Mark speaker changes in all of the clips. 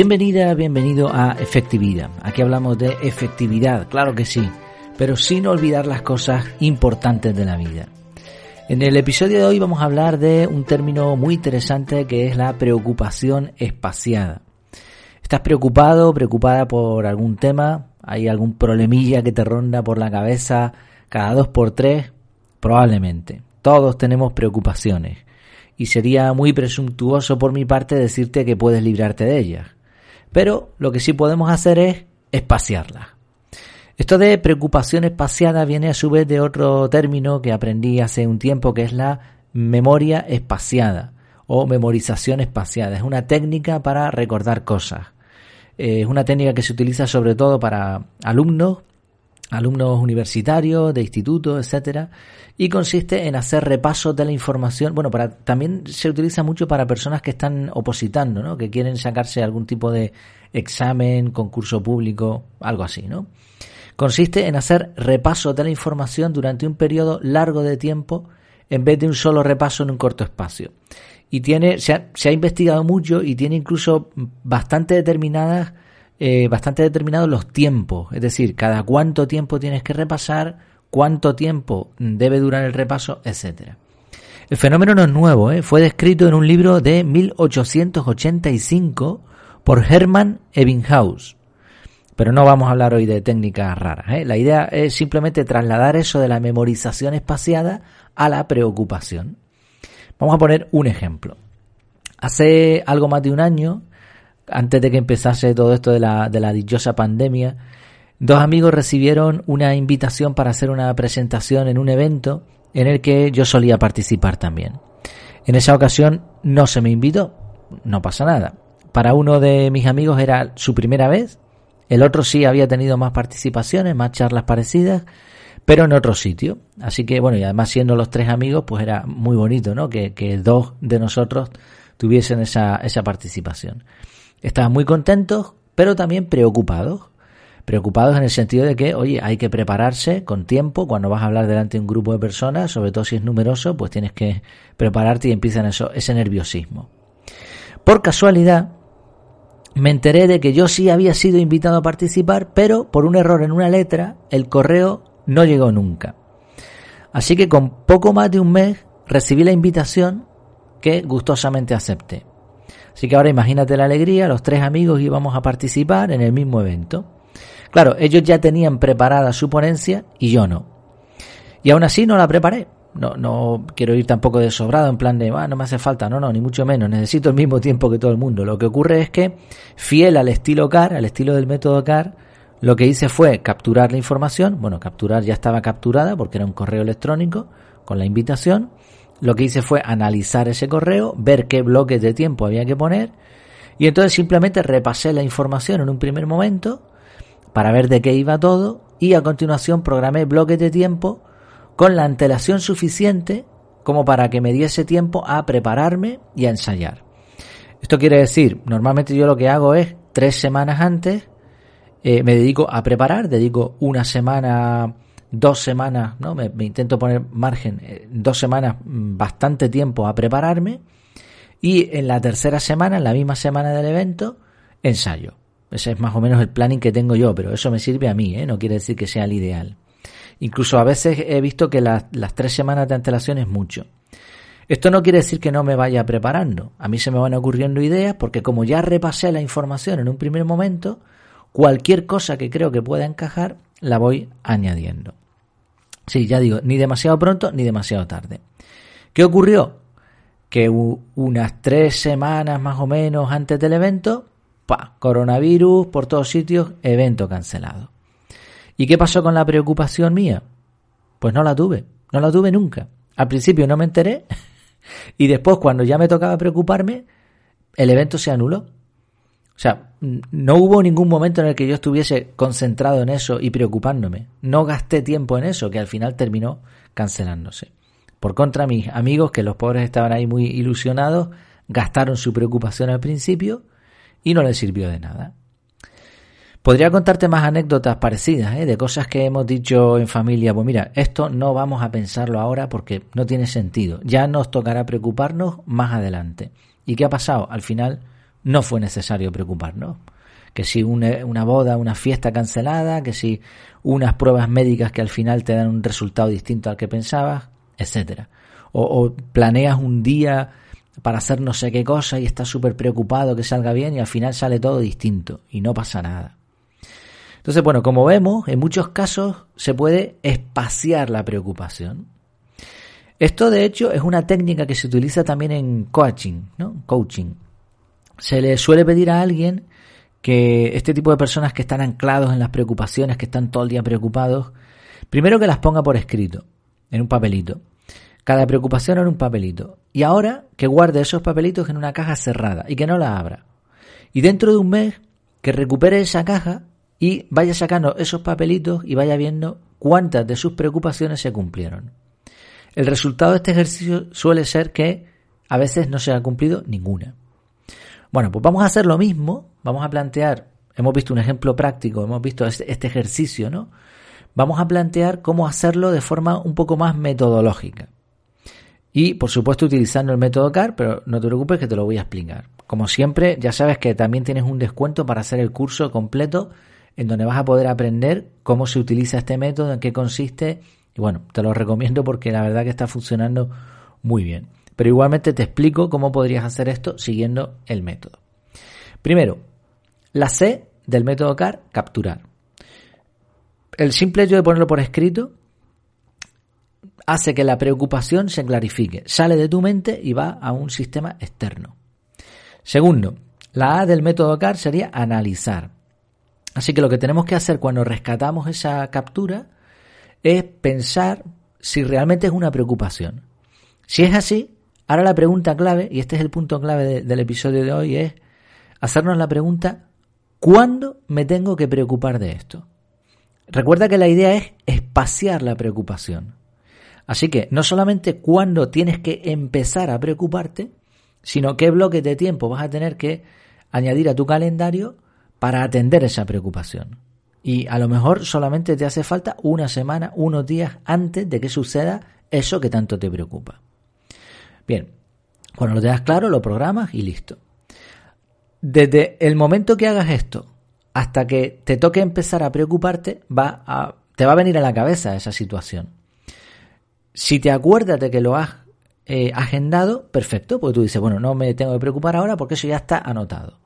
Speaker 1: Bienvenida, bienvenido a Efectividad. Aquí hablamos de efectividad, claro que sí, pero sin olvidar las cosas importantes de la vida. En el episodio de hoy vamos a hablar de un término muy interesante que es la preocupación espaciada. ¿Estás preocupado, preocupada por algún tema? ¿Hay algún problemilla que te ronda por la cabeza cada dos por tres? Probablemente. Todos tenemos preocupaciones. Y sería muy presuntuoso por mi parte decirte que puedes librarte de ellas pero lo que sí podemos hacer es espaciarla. Esto de preocupación espaciada viene a su vez de otro término que aprendí hace un tiempo que es la memoria espaciada o memorización espaciada. Es una técnica para recordar cosas. Es una técnica que se utiliza sobre todo para alumnos alumnos universitarios, de institutos, etcétera, y consiste en hacer repasos de la información. Bueno, para, también se utiliza mucho para personas que están opositando, ¿no? que quieren sacarse algún tipo de examen, concurso público, algo así, ¿no? Consiste en hacer repasos de la información durante un periodo largo de tiempo en vez de un solo repaso en un corto espacio. Y tiene, se ha, se ha investigado mucho y tiene incluso bastante determinadas eh, bastante determinados los tiempos, es decir, cada cuánto tiempo tienes que repasar, cuánto tiempo debe durar el repaso, etcétera. El fenómeno no es nuevo, ¿eh? fue descrito en un libro de 1885 por Hermann Ebbinghaus. Pero no vamos a hablar hoy de técnicas raras. ¿eh? La idea es simplemente trasladar eso de la memorización espaciada a la preocupación. Vamos a poner un ejemplo. Hace algo más de un año antes de que empezase todo esto de la, de la dichosa pandemia, dos amigos recibieron una invitación para hacer una presentación en un evento en el que yo solía participar también. En esa ocasión no se me invitó, no pasa nada. Para uno de mis amigos era su primera vez, el otro sí había tenido más participaciones, más charlas parecidas, pero en otro sitio. Así que bueno, y además siendo los tres amigos, pues era muy bonito, ¿no? Que, dos de nosotros tuviesen esa participación. Estaban muy contentos, pero también preocupados. Preocupados en el sentido de que, oye, hay que prepararse con tiempo. Cuando vas a hablar delante de un grupo de personas, sobre todo si es numeroso, pues tienes que prepararte y empiezan eso, ese nerviosismo. Por casualidad, me enteré de que yo sí había sido invitado a participar, pero por un error en una letra, el correo no llegó nunca. Así que con poco más de un mes recibí la invitación que gustosamente acepté. Así que ahora imagínate la alegría, los tres amigos íbamos a participar en el mismo evento. Claro, ellos ya tenían preparada su ponencia y yo no. Y aún así no la preparé. No, no quiero ir tampoco de sobrado en plan de, ah, no me hace falta, no, no, ni mucho menos, necesito el mismo tiempo que todo el mundo. Lo que ocurre es que, fiel al estilo CAR, al estilo del método CAR, lo que hice fue capturar la información, bueno, capturar ya estaba capturada porque era un correo electrónico con la invitación, lo que hice fue analizar ese correo, ver qué bloques de tiempo había que poner y entonces simplemente repasé la información en un primer momento para ver de qué iba todo y a continuación programé bloques de tiempo con la antelación suficiente como para que me diese tiempo a prepararme y a ensayar. Esto quiere decir, normalmente yo lo que hago es tres semanas antes eh, me dedico a preparar, dedico una semana dos semanas, ¿no? Me, intento poner margen, eh, dos semanas, mm, bastante tiempo a prepararme. Y en la tercera semana, en la misma semana del evento, ensayo. Ese es más o menos el planning que tengo yo, pero eso me sirve a mí, ¿eh? no quiere decir que sea el ideal. Incluso a veces he visto que las, las tres semanas de antelación es mucho. Esto no quiere decir que no me vaya preparando. A mí se me van ocurriendo ideas porque como ya repasé la información en un primer momento, cualquier cosa que creo que pueda encajar, la voy añadiendo. Sí, ya digo, ni demasiado pronto ni demasiado tarde. ¿Qué ocurrió? Que unas tres semanas más o menos antes del evento, ¡pa! coronavirus por todos sitios, evento cancelado. ¿Y qué pasó con la preocupación mía? Pues no la tuve, no la tuve nunca. Al principio no me enteré y después cuando ya me tocaba preocuparme, el evento se anuló. O sea, no hubo ningún momento en el que yo estuviese concentrado en eso y preocupándome. No gasté tiempo en eso, que al final terminó cancelándose. Por contra, mis amigos, que los pobres estaban ahí muy ilusionados, gastaron su preocupación al principio y no les sirvió de nada. Podría contarte más anécdotas parecidas, ¿eh? de cosas que hemos dicho en familia. Pues mira, esto no vamos a pensarlo ahora porque no tiene sentido. Ya nos tocará preocuparnos más adelante. ¿Y qué ha pasado? Al final no fue necesario preocuparnos. Que si una, una boda, una fiesta cancelada, que si unas pruebas médicas que al final te dan un resultado distinto al que pensabas, etcétera. O, o, planeas un día para hacer no sé qué cosa y estás súper preocupado que salga bien y al final sale todo distinto y no pasa nada. Entonces, bueno, como vemos, en muchos casos se puede espaciar la preocupación. Esto, de hecho, es una técnica que se utiliza también en coaching, ¿no? Coaching. Se le suele pedir a alguien que este tipo de personas que están anclados en las preocupaciones, que están todo el día preocupados, primero que las ponga por escrito, en un papelito. Cada preocupación en un papelito. Y ahora que guarde esos papelitos en una caja cerrada y que no la abra. Y dentro de un mes que recupere esa caja y vaya sacando esos papelitos y vaya viendo cuántas de sus preocupaciones se cumplieron. El resultado de este ejercicio suele ser que a veces no se ha cumplido ninguna. Bueno, pues vamos a hacer lo mismo, vamos a plantear, hemos visto un ejemplo práctico, hemos visto este, este ejercicio, ¿no? Vamos a plantear cómo hacerlo de forma un poco más metodológica. Y por supuesto utilizando el método CAR, pero no te preocupes que te lo voy a explicar. Como siempre, ya sabes que también tienes un descuento para hacer el curso completo en donde vas a poder aprender cómo se utiliza este método, en qué consiste. Y bueno, te lo recomiendo porque la verdad que está funcionando muy bien. Pero igualmente te explico cómo podrías hacer esto siguiendo el método. Primero, la C del método CAR, capturar. El simple hecho de ponerlo por escrito hace que la preocupación se clarifique, sale de tu mente y va a un sistema externo. Segundo, la A del método CAR sería analizar. Así que lo que tenemos que hacer cuando rescatamos esa captura es pensar si realmente es una preocupación. Si es así, ahora la pregunta clave, y este es el punto clave del episodio de hoy, es hacernos la pregunta, ¿cuándo me tengo que preocupar de esto? Recuerda que la idea es espaciar la preocupación. Así que no solamente cuándo tienes que empezar a preocuparte, sino qué bloques de tiempo vas a tener que añadir a tu calendario para atender esa preocupación. Y a lo mejor solamente te hace falta una semana, unos días antes de que suceda eso que tanto te preocupa. Bien, cuando lo tengas claro, lo programas y listo. Desde el momento que hagas esto hasta que te toque empezar a preocuparte, va a, te va a venir a la cabeza esa situación. Si te acuerdas de que lo has eh, agendado, perfecto, porque tú dices, bueno, no me tengo que preocupar ahora porque eso ya está anotado.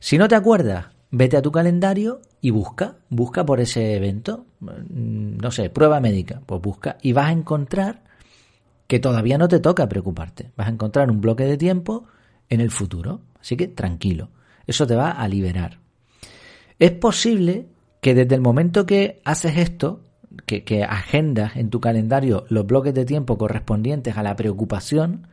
Speaker 1: Si no te acuerdas, vete a tu calendario y busca, busca por ese evento, mm, no sé, prueba médica, pues busca y vas a encontrar que todavía no te toca preocuparte, vas a encontrar un bloque de tiempo en el futuro, así que tranquilo, eso te va a liberar. Es posible que desde el momento que haces esto, que, que agendas en tu calendario los bloques de tiempo correspondientes a la preocupación,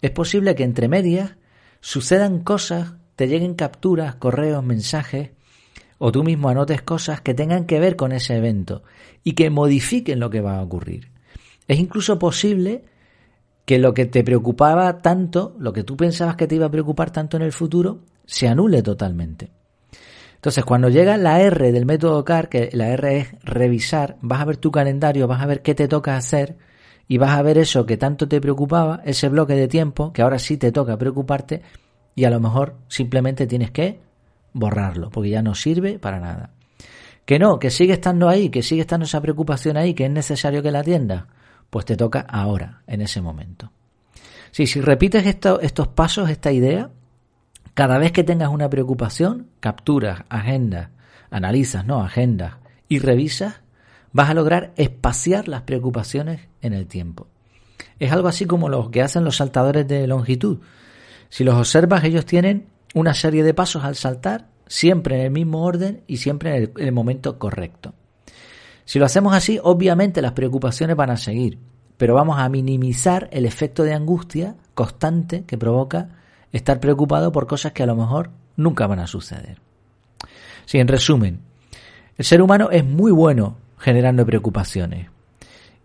Speaker 1: es posible que entre medias sucedan cosas te lleguen capturas, correos, mensajes, o tú mismo anotes cosas que tengan que ver con ese evento y que modifiquen lo que va a ocurrir. Es incluso posible que lo que te preocupaba tanto, lo que tú pensabas que te iba a preocupar tanto en el futuro, se anule totalmente. Entonces, cuando llega la R del método CAR, que la R es revisar, vas a ver tu calendario, vas a ver qué te toca hacer y vas a ver eso que tanto te preocupaba, ese bloque de tiempo, que ahora sí te toca preocuparte, y a lo mejor simplemente tienes que borrarlo porque ya no sirve para nada. Que no, que sigue estando ahí, que sigue estando esa preocupación ahí, que es necesario que la atiendas, pues te toca ahora, en ese momento. Si repites estos pasos, esta idea, cada vez que tengas una preocupación, capturas, agendas, analizas, no, agendas y revisas, vas a lograr espaciar las preocupaciones en el tiempo. Es algo así como lo que hacen los saltadores de longitud. Si los observas, ellos tienen una serie de pasos al saltar, siempre en el mismo orden y siempre en el, momento correcto. Si lo hacemos así, obviamente las preocupaciones van a seguir, pero vamos a minimizar el efecto de angustia constante que provoca estar preocupado por cosas que a lo mejor nunca van a suceder. Sí, en resumen, el ser humano es muy bueno generando preocupaciones.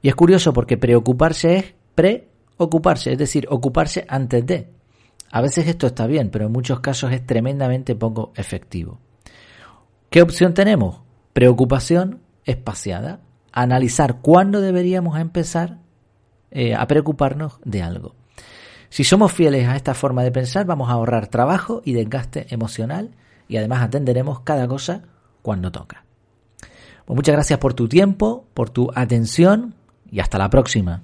Speaker 1: Y es curioso porque preocuparse es preocuparse, es decir, ocuparse antes de. A veces esto está bien, pero en muchos casos es tremendamente poco efectivo. ¿Qué opción tenemos? Preocupación espaciada. Analizar cuándo deberíamos empezar eh, a preocuparnos de algo. Si somos fieles a esta forma de pensar, vamos a ahorrar trabajo y desgaste emocional y además atenderemos cada cosa cuando toca. Pues muchas gracias por tu tiempo, por tu atención y hasta la próxima.